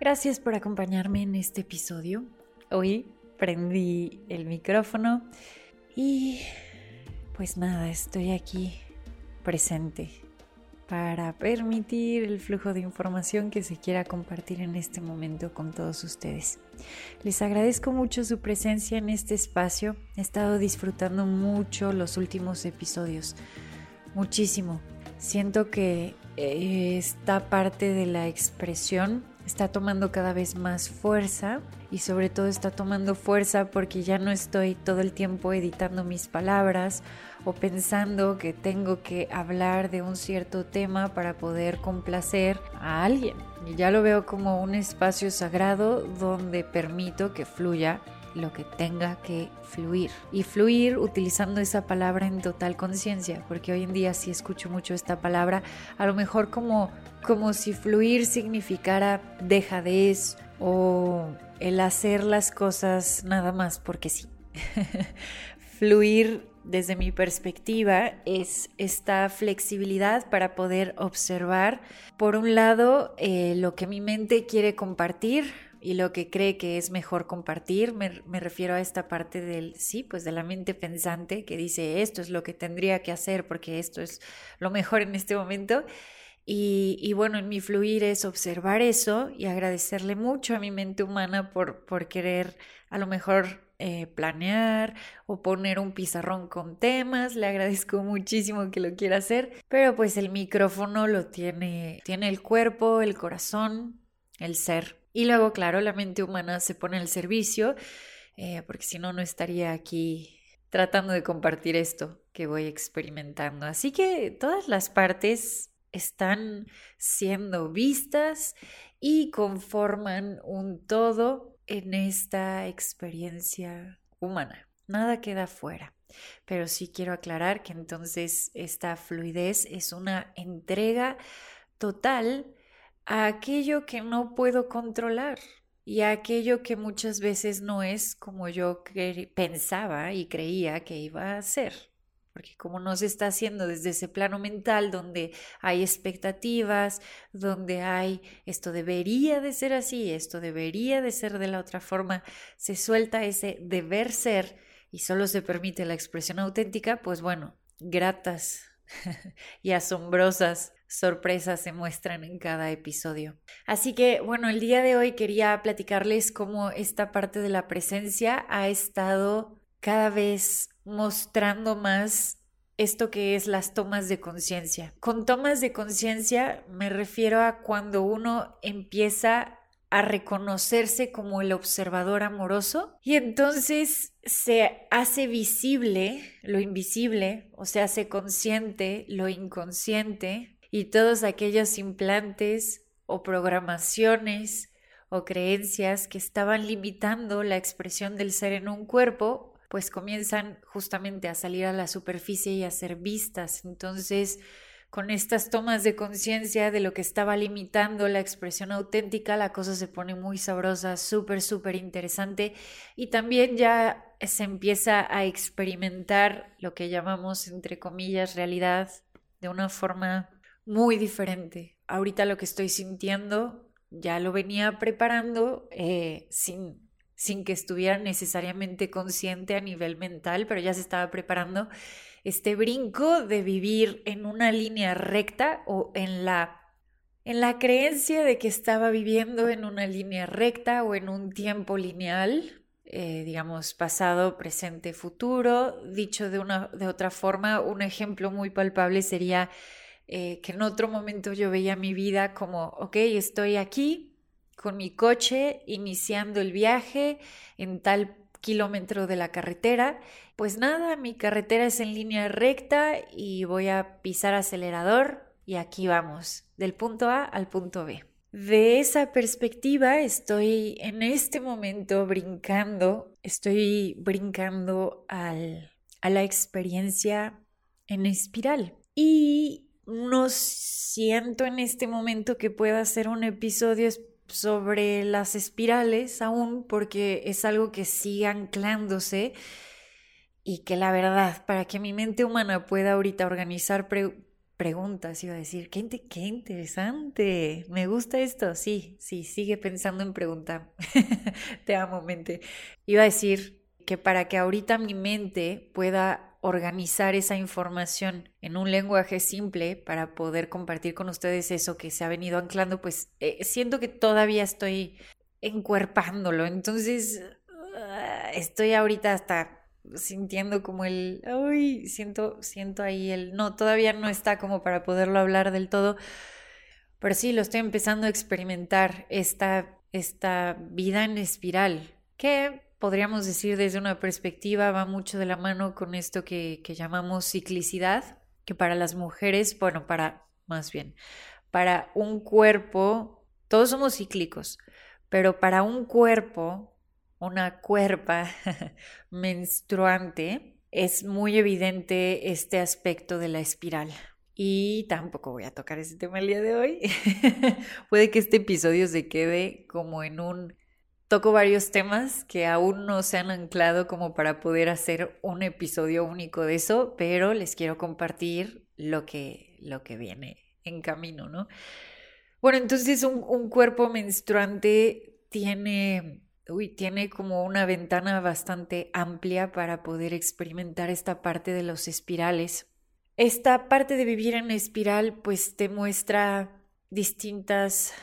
Gracias por acompañarme en este episodio. Hoy prendí el micrófono y pues nada, estoy aquí presente para permitir el flujo de información que se quiera compartir en este momento con todos ustedes. Les agradezco mucho su presencia en este espacio. He estado disfrutando mucho los últimos episodios. Muchísimo. Siento que eh, esta parte de la expresión está tomando cada vez más fuerza y sobre todo está tomando fuerza porque ya no estoy todo el tiempo editando mis palabras o pensando que tengo que hablar de un cierto tema para poder complacer a alguien. Y ya lo veo como un espacio sagrado donde permito que fluya lo que tenga que fluir. Y fluir utilizando esa palabra en total conciencia, porque hoy en día sí escucho mucho esta palabra, a lo mejor como, como si fluir significara dejadez o el hacer las cosas nada más porque sí. fluir desde mi perspectiva es esta flexibilidad para poder observar, por un lado, eh, lo que mi mente quiere compartir, y lo que cree que es mejor compartir. Me, refiero a esta parte del, sí, pues de la mente pensante que dice esto es lo que tendría que hacer porque esto es lo mejor en este momento. Y, bueno, en mi fluir es observar eso y agradecerle mucho a mi mente humana por, por querer a lo mejor eh, planear o poner un pizarrón con temas. Le agradezco muchísimo que lo quiera hacer, pero pues el micrófono lo tiene, tiene el cuerpo, el corazón, el ser. Y luego, claro, la mente humana se pone al servicio, eh, porque si no, no estaría aquí tratando de compartir esto que voy experimentando. Así que todas las partes están siendo vistas y conforman un todo en esta experiencia humana. Nada queda fuera. Pero sí quiero aclarar que entonces esta fluidez es una entrega total a aquello que no puedo controlar y a aquello que muchas veces no es como yo pensaba y creía que iba a ser. Porque como no se está haciendo desde ese plano mental donde hay expectativas, donde hay esto debería de ser así, esto debería de ser de la otra forma, se suelta ese deber ser y solo se permite la expresión auténtica, pues bueno, gratas y asombrosas sorpresas se muestran en cada episodio. Así que, bueno, el día de hoy quería platicarles cómo esta parte de la presencia ha estado cada vez mostrando más esto que es las tomas de conciencia. Con tomas de conciencia me refiero a cuando uno empieza a reconocerse como el observador amoroso y entonces se hace visible lo invisible o se hace consciente lo inconsciente y todos aquellos implantes o programaciones o creencias que estaban limitando la expresión del ser en un cuerpo pues comienzan justamente a salir a la superficie y a ser vistas. Entonces con estas tomas de conciencia de lo que estaba limitando la expresión auténtica, la cosa se pone muy sabrosa, súper, súper interesante y también ya se empieza a experimentar lo que llamamos, entre comillas, realidad de una forma muy diferente. Ahorita lo que estoy sintiendo ya lo venía preparando eh, sin, sin que estuviera necesariamente consciente a nivel mental, pero ya se estaba preparando este brinco de vivir en una línea recta o en la en la creencia de que estaba viviendo en una línea recta o en un tiempo lineal, eh, digamos pasado, presente, futuro. Dicho de, una, de otra forma, un ejemplo muy palpable sería eh, que en otro momento yo veía mi vida como, ok, estoy aquí con mi coche iniciando el viaje en tal kilómetro de la carretera. Pues nada, mi carretera es en línea recta y voy a pisar acelerador y aquí vamos, del punto A al punto B. De esa perspectiva estoy en este momento brincando, estoy brincando al, a la experiencia en espiral. Y no siento en este momento que pueda hacer un episodio sobre las espirales aún porque es algo que sigue anclándose y que la verdad, para que mi mente humana pueda ahorita organizar preguntas, iba a decir, qué, qué interesante, me gusta esto, sí, sí, sigue pensando en preguntar, te amo mente. Iba a decir que para que ahorita mi mente pueda organizar esa información en un lenguaje simple para poder compartir con ustedes eso que se ha venido anclando, pues eh, siento que todavía estoy encuerpándolo. Entonces, ah, estoy ahorita hasta sintiendo como el, uy, siento, siento ahí el, no, todavía no está como para poderlo hablar del todo, pero sí, lo estoy empezando a experimentar, esta, esta vida en espiral, que podríamos decir desde una perspectiva, va mucho de la mano con esto que, que llamamos ciclicidad, que para las mujeres, bueno, para más bien, para un cuerpo, todos somos cíclicos, pero para un cuerpo, una cuerpa menstruante, es muy evidente este aspecto de la espiral. Y tampoco voy a tocar ese tema el día de hoy. Puede que este episodio se quede como en un Toco varios temas que aún no se han anclado como para poder hacer un episodio único de eso, pero les quiero compartir lo que, lo que viene en camino, ¿no? Bueno, entonces un, cuerpo menstruante tiene, uy, tiene como una ventana bastante amplia para poder experimentar esta parte de los espirales. Esta parte de vivir en espiral pues te muestra distintas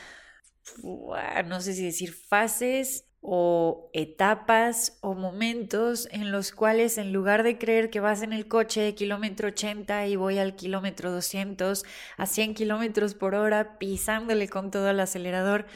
no sé si decir fases o etapas o momentos en los cuales en lugar de creer que vas en el coche kilómetro 80 y voy al kilómetro 200 a 100 kilómetros por hora pisándole con todo el acelerador,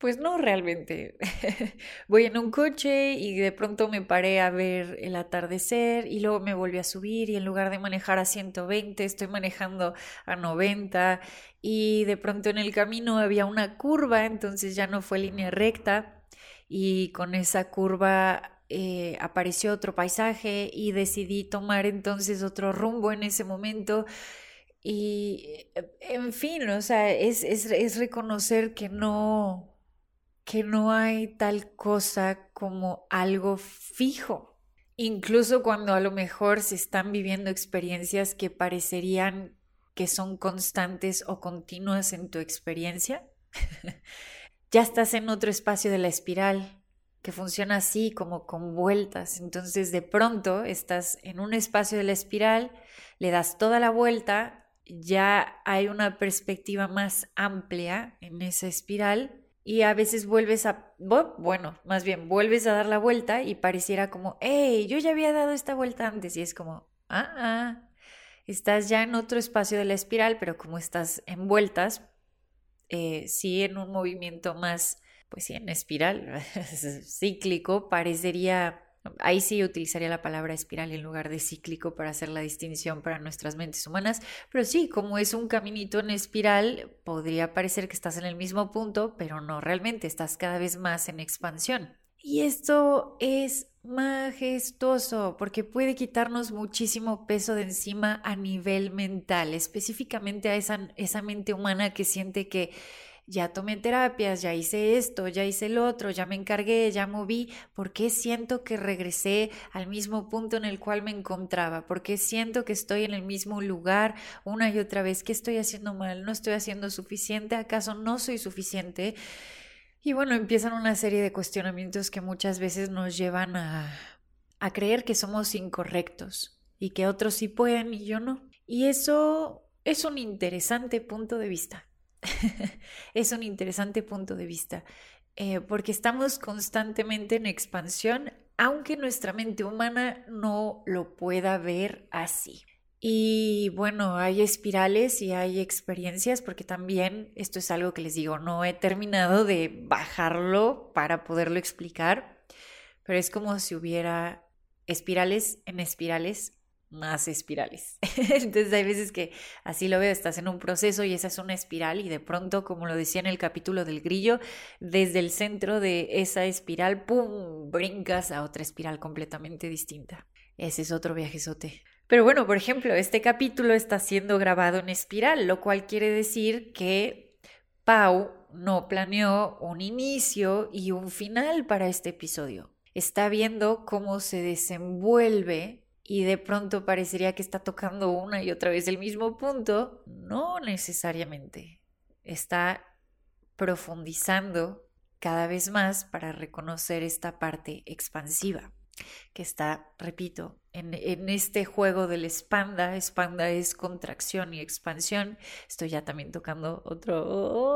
pues no realmente. Voy en un coche y de pronto me paré a ver el atardecer y luego me volví a subir y en lugar de manejar a 120 estoy manejando a 90 y de pronto en el camino había una curva, entonces ya no fue línea recta y con esa curva eh, apareció otro paisaje y decidí tomar entonces otro rumbo en ese momento. Y, eh, en fin, o sea, es, es reconocer que no, que no hay tal cosa como algo fijo. Incluso cuando a lo mejor se están viviendo experiencias que parecerían que son constantes o continuas en tu experiencia, ya estás en otro espacio de la espiral que funciona así como con vueltas. Entonces de pronto estás en un espacio de la espiral, le das toda la vuelta, ya hay una perspectiva más amplia en esa espiral y a veces vuelves a, bueno, más bien vuelves a dar la vuelta y pareciera como, hey, yo ya había dado esta vuelta antes y es como, ah, ah, estás ya en otro espacio de la espiral, pero como estás en vueltas, eh, sí en un movimiento más, pues sí, en espiral, cíclico, parecería Ahí sí utilizaría la palabra espiral en lugar de cíclico para hacer la distinción para nuestras mentes humanas, pero sí, como es un caminito en espiral, podría parecer que estás en el mismo punto, pero no realmente, estás cada vez más en expansión. Y esto es majestuoso porque puede quitarnos muchísimo peso de encima a nivel mental, específicamente a esa, esa mente humana que siente que ya tomé terapias, ya hice esto, ya hice el otro, ya me encargué, ya moví, ¿por qué siento que regresé al mismo punto en el cual me encontraba? ¿Por qué siento que estoy en el mismo lugar una y otra vez? ¿Qué estoy haciendo mal? ¿No estoy haciendo suficiente? ¿Acaso no soy suficiente? Y bueno, empiezan una serie de cuestionamientos que muchas veces nos llevan a, a creer que somos incorrectos y que otros sí pueden y yo no. Y eso es un interesante punto de vista. es un interesante punto de vista, eh, porque estamos constantemente en expansión, aunque nuestra mente humana no lo pueda ver así. Y bueno, hay espirales y hay experiencias, porque también esto es algo que les digo, no he terminado de bajarlo para poderlo explicar, pero es como si hubiera espirales en espirales más espirales. Entonces hay veces que así lo veo, estás en un proceso y esa es una espiral y de pronto, como lo decía en el capítulo del grillo, desde el centro de esa espiral, ¡pum!, brincas a otra espiral completamente distinta. Ese es otro viajezote. Pero bueno, por ejemplo, este capítulo está siendo grabado en espiral, lo cual quiere decir que Pau no planeó un inicio y un final para este episodio. Está viendo cómo se desenvuelve y de pronto parecería que está tocando una y otra vez el mismo punto. No necesariamente. Está profundizando cada vez más para reconocer esta parte expansiva que está, repito, en, este juego del expanda. Expanda es contracción y expansión. Estoy ya también tocando otro,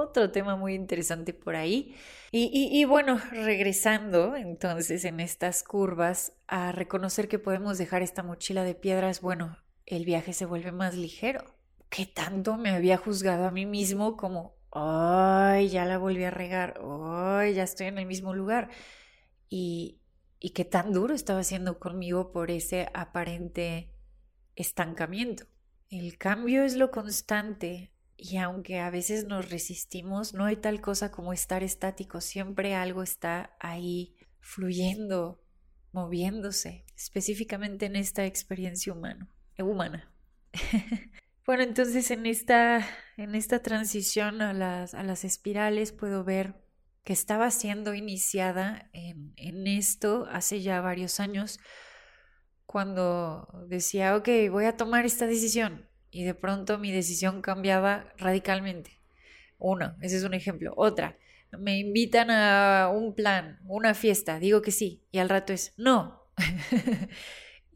otro tema muy interesante por ahí. Y, y bueno, regresando entonces en estas curvas a reconocer que podemos dejar esta mochila de piedras, bueno, el viaje se vuelve más ligero. ¿Qué tanto me había juzgado a mí mismo como, ay, ya la volví a regar, ay, ya estoy en el mismo lugar? Y, y qué tan duro estaba haciendo conmigo por ese aparente estancamiento. El cambio es lo constante y aunque a veces nos resistimos, no hay tal cosa como estar estático, siempre algo está ahí fluyendo, moviéndose, específicamente en esta experiencia humana. humana. bueno, entonces en esta, en esta transición a las, a las espirales puedo ver que estaba siendo iniciada en, esto hace ya varios años, cuando decía, ok, voy a tomar esta decisión y de pronto mi decisión cambiaba radicalmente. Uno, ese es un ejemplo. Otra, me invitan a un plan, una fiesta, digo que sí y al rato es no.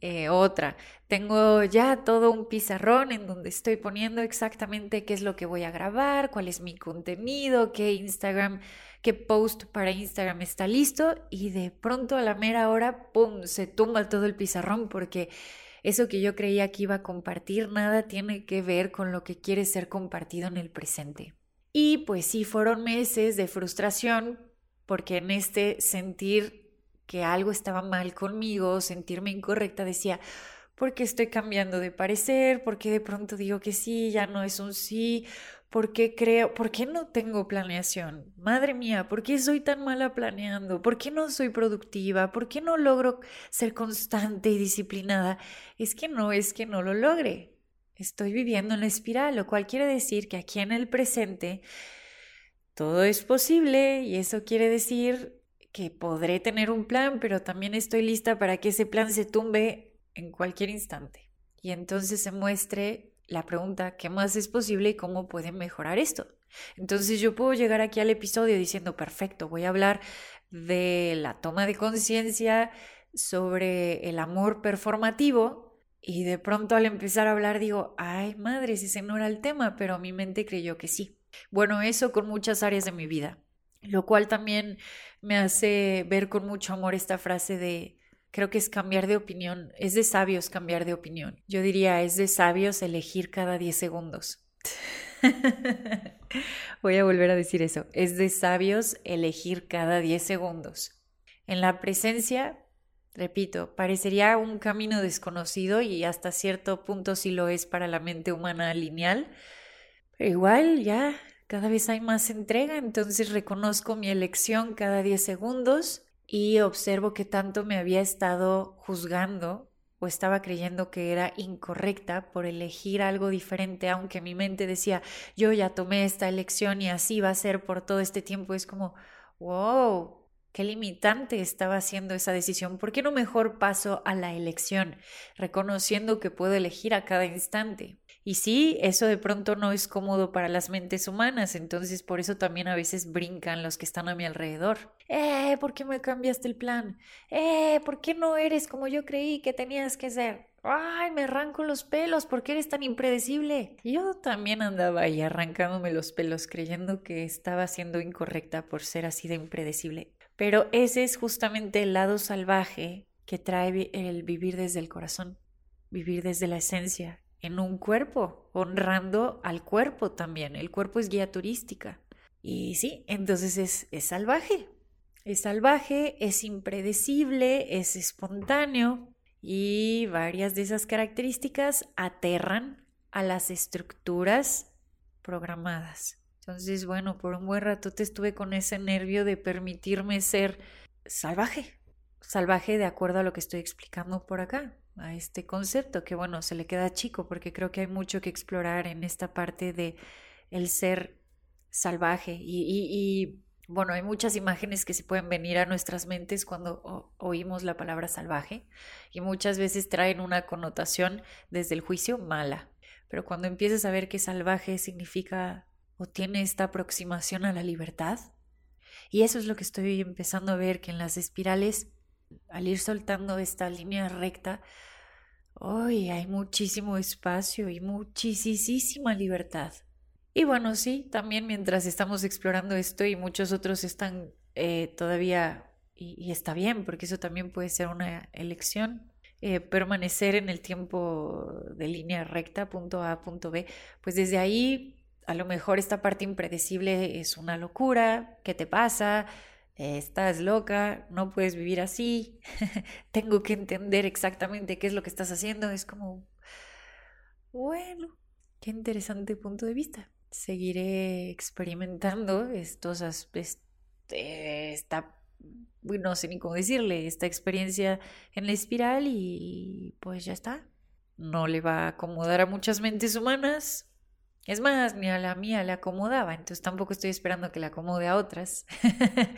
Eh, otra, tengo ya todo un pizarrón en donde estoy poniendo exactamente qué es lo que voy a grabar, cuál es mi contenido, qué Instagram qué post para Instagram está listo y de pronto a la mera hora, ¡pum!, se tumba todo el pizarrón porque eso que yo creía que iba a compartir nada tiene que ver con lo que quiere ser compartido en el presente. Y pues sí, fueron meses de frustración porque en este sentir que algo estaba mal conmigo, sentirme incorrecta, decía, ¿por qué estoy cambiando de parecer? ¿Por qué de pronto digo que sí, ya no es un sí? ¿Por qué creo? ¿Por qué no tengo planeación? Madre mía, ¿por qué soy tan mala planeando? ¿Por qué no soy productiva? ¿Por qué no logro ser constante y disciplinada? Es que no es que no lo logre. Estoy viviendo en la espiral, lo cual quiere decir que aquí en el presente todo es posible y eso quiere decir que podré tener un plan, pero también estoy lista para que ese plan se tumbe en cualquier instante y entonces se muestre la pregunta, ¿qué más es posible y cómo pueden mejorar esto? Entonces yo puedo llegar aquí al episodio diciendo, perfecto, voy a hablar de la toma de conciencia sobre el amor performativo y de pronto al empezar a hablar digo, ay madre, si ese no era el tema, pero mi mente creyó que sí. Bueno, eso con muchas áreas de mi vida, lo cual también me hace ver con mucho amor esta frase de creo que es cambiar de opinión. Es de sabios cambiar de opinión. Yo diría, es de sabios elegir cada 10 segundos. Voy a volver a decir eso. Es de sabios elegir cada 10 segundos. En la presencia, repito, parecería un camino desconocido y hasta cierto punto sí lo es para la mente humana lineal. Pero igual ya cada vez hay más entrega, entonces reconozco mi elección cada 10 segundos y observo que tanto me había estado juzgando o estaba creyendo que era incorrecta por elegir algo diferente, aunque mi mente decía, yo ya tomé esta elección y así va a ser por todo este tiempo. Es como, wow, qué limitante estaba haciendo esa decisión. ¿Por qué no mejor paso a la elección, reconociendo que puedo elegir a cada instante? Y sí, eso de pronto no es cómodo para las mentes humanas, entonces por eso también a veces brincan los que están a mi alrededor. Eh, ¿por qué me cambiaste el plan? Eh, ¿por qué no eres como yo creí que tenías que ser? Ay, me arranco los pelos, ¿por qué eres tan impredecible? Yo también andaba ahí arrancándome los pelos creyendo que estaba siendo incorrecta por ser así de impredecible. Pero ese es justamente el lado salvaje que trae el vivir desde el corazón, vivir desde la esencia, en un cuerpo, honrando al cuerpo también. El cuerpo es guía turística. Y sí, entonces es, es salvaje. Es salvaje, es impredecible, es espontáneo y varias de esas características aterran a las estructuras programadas. Entonces, bueno, por un buen rato te estuve con ese nervio de permitirme ser salvaje, salvaje de acuerdo a lo que estoy explicando por acá, a este concepto que bueno, se le queda chico porque creo que hay mucho que explorar en esta parte de el ser salvaje y, y, bueno, hay muchas imágenes que se pueden venir a nuestras mentes cuando oímos la palabra salvaje y muchas veces traen una connotación desde el juicio mala. Pero cuando empiezas a ver que salvaje significa o tiene esta aproximación a la libertad, y eso es lo que estoy empezando a ver, que en las espirales, al ir soltando esta línea recta, hoy hay muchísimo espacio y muchísima libertad. Y bueno, sí, también mientras estamos explorando esto y muchos otros están eh, todavía, y, está bien, porque eso también puede ser una elección, eh, permanecer en el tiempo de línea recta, punto A, punto B, pues desde ahí a lo mejor esta parte impredecible es una locura, ¿qué te pasa? estás loca, no puedes vivir así, tengo que entender exactamente qué es lo que estás haciendo. Es como, bueno, qué interesante punto de vista. Seguiré experimentando estos aspectos, esta, no sé ni cómo decirle, esta experiencia en la espiral y pues ya está. No le va a acomodar a muchas mentes humanas, es más, ni a la mía le acomodaba, entonces tampoco estoy esperando que le acomode a otras.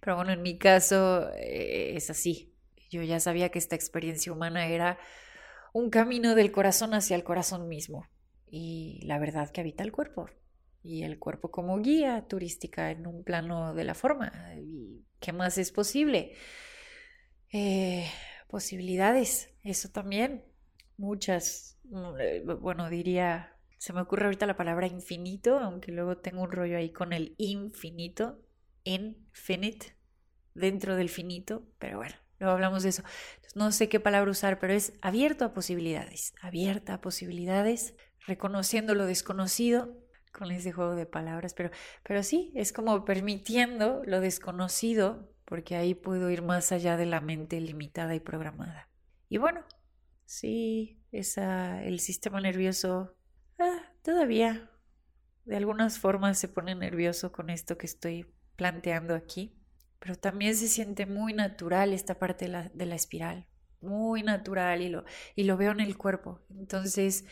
Pero bueno, en mi caso eh, es así. Yo ya sabía que esta experiencia humana era un camino del corazón hacia el corazón mismo. Y la verdad que habita el cuerpo. Y el cuerpo como guía turística en un plano de la forma. ¿Y qué más es posible? Eh, posibilidades, eso también. Muchas. Mm, eh, bueno, diría se me ocurre ahorita la palabra infinito, aunque luego tengo un rollo ahí con el infinito, infinite, dentro del finito, pero bueno, luego hablamos de eso. no sé qué palabra usar, pero es abierto a posibilidades, abierta a posibilidades, reconociendo lo desconocido con ese juego de palabras, pero, pero sí, es como permitiendo lo desconocido, porque ahí puedo ir más allá de la mente limitada y programada. Y bueno, sí, esa, el sistema nervioso Ah, todavía de algunas formas se pone nervioso con esto que estoy planteando aquí, pero también se siente muy natural esta parte de la, de la espiral, muy natural y lo, y lo veo en el cuerpo. Entonces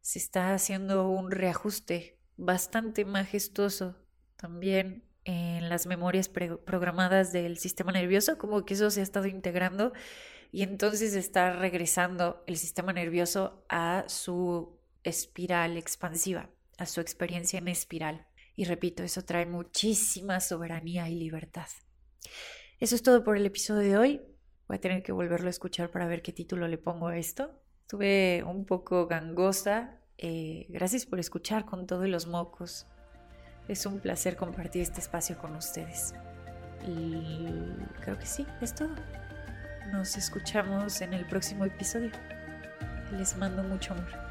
se está haciendo un reajuste bastante majestuoso también en las memorias programadas del sistema nervioso, como que eso se ha estado integrando y entonces está regresando el sistema nervioso a su espiral expansiva, a su experiencia en espiral. Y repito, eso trae muchísima soberanía y libertad. Eso es todo por el episodio de hoy. Voy a tener que volverlo a escuchar para ver qué título le pongo a esto. Estuve un poco gangosa. Eh, gracias por escuchar con todos los mocos. Es un placer compartir este espacio con ustedes. Y creo que sí, es todo. Nos escuchamos en el próximo episodio. Les mando mucho amor.